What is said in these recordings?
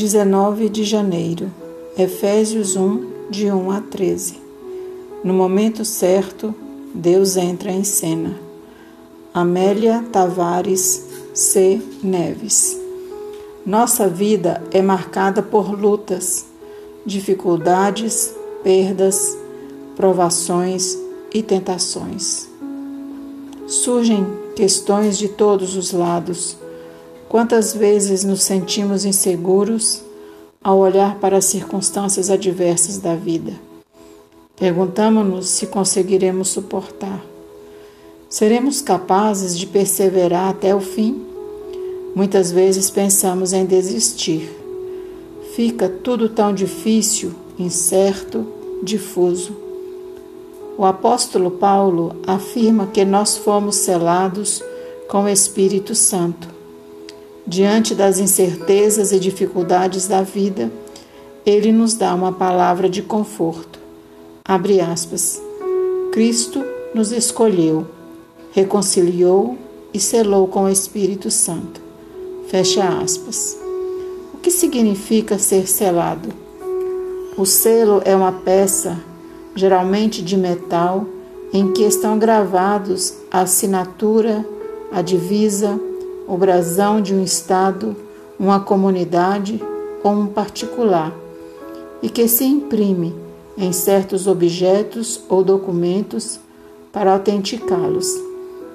19 de janeiro, Efésios 1, de 1 a 13. No momento certo, Deus entra em cena. Amélia Tavares C. Neves. Nossa vida é marcada por lutas, dificuldades, perdas, provações e tentações. Surgem questões de todos os lados. Quantas vezes nos sentimos inseguros ao olhar para as circunstâncias adversas da vida? Perguntamos-nos se conseguiremos suportar. Seremos capazes de perseverar até o fim? Muitas vezes pensamos em desistir. Fica tudo tão difícil, incerto, difuso. O apóstolo Paulo afirma que nós fomos selados com o Espírito Santo. Diante das incertezas e dificuldades da vida, ele nos dá uma palavra de conforto. Abre aspas. Cristo nos escolheu, reconciliou e selou com o Espírito Santo. Fecha aspas. O que significa ser selado? O selo é uma peça, geralmente de metal, em que estão gravados a assinatura, a divisa, o brasão de um estado, uma comunidade ou um particular, e que se imprime em certos objetos ou documentos para autenticá-los,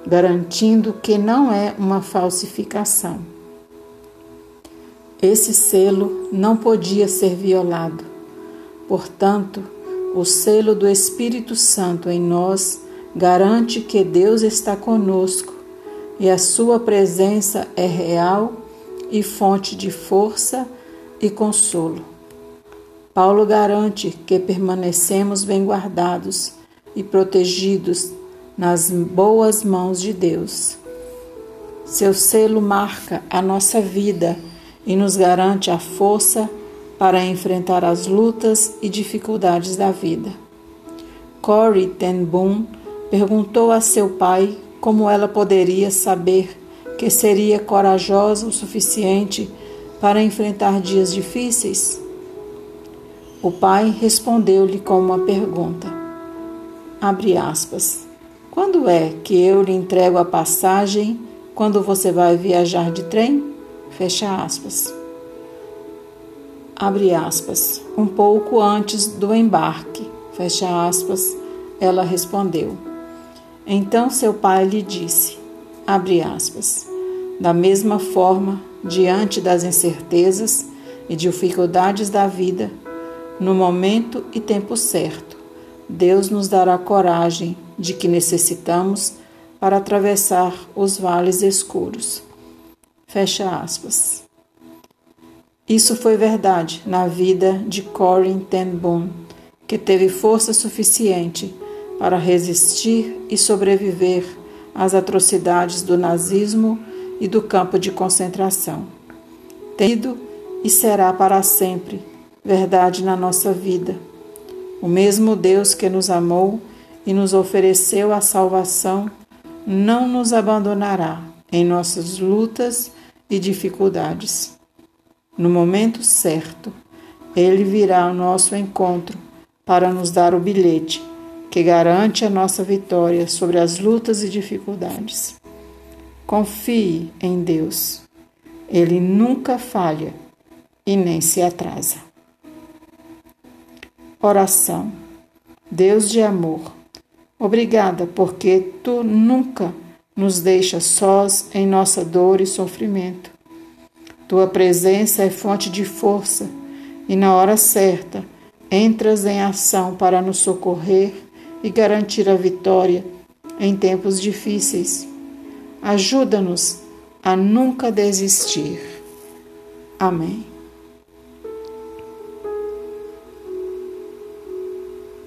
garantindo que não é uma falsificação. Esse selo não podia ser violado. Portanto, o selo do Espírito Santo em nós garante que Deus está conosco e a sua presença é real e fonte de força e consolo. Paulo garante que permanecemos bem guardados e protegidos nas boas mãos de Deus. Seu selo marca a nossa vida e nos garante a força para enfrentar as lutas e dificuldades da vida. Corey ten Boom perguntou a seu pai como ela poderia saber que seria corajosa o suficiente para enfrentar dias difíceis. O pai respondeu-lhe com uma pergunta. Abre aspas. Quando é que eu lhe entrego a passagem quando você vai viajar de trem? Fecha aspas. Abre aspas. Um pouco antes do embarque. Fecha aspas. Ela respondeu. Então seu pai lhe disse. Aspas. Da mesma forma, diante das incertezas e dificuldades da vida, no momento e tempo certo, Deus nos dará coragem de que necessitamos para atravessar os vales escuros. Fecha aspas. Isso foi verdade na vida de Corin ten Boom, que teve força suficiente para resistir e sobreviver às atrocidades do nazismo e do campo de concentração. Tendo e será para sempre verdade na nossa vida. O mesmo Deus que nos amou e nos ofereceu a salvação não nos abandonará em nossas lutas e dificuldades. No momento certo, Ele virá ao nosso encontro para nos dar o bilhete que garante a nossa vitória sobre as lutas e dificuldades. Confie em Deus. Ele nunca falha e nem se atrasa. Oração. Deus de amor, obrigada porque tu nunca nos deixa sós em nossa dor e sofrimento. Tua presença é fonte de força e, na hora certa, entras em ação para nos socorrer e garantir a vitória em tempos difíceis. Ajuda-nos a nunca desistir. Amém.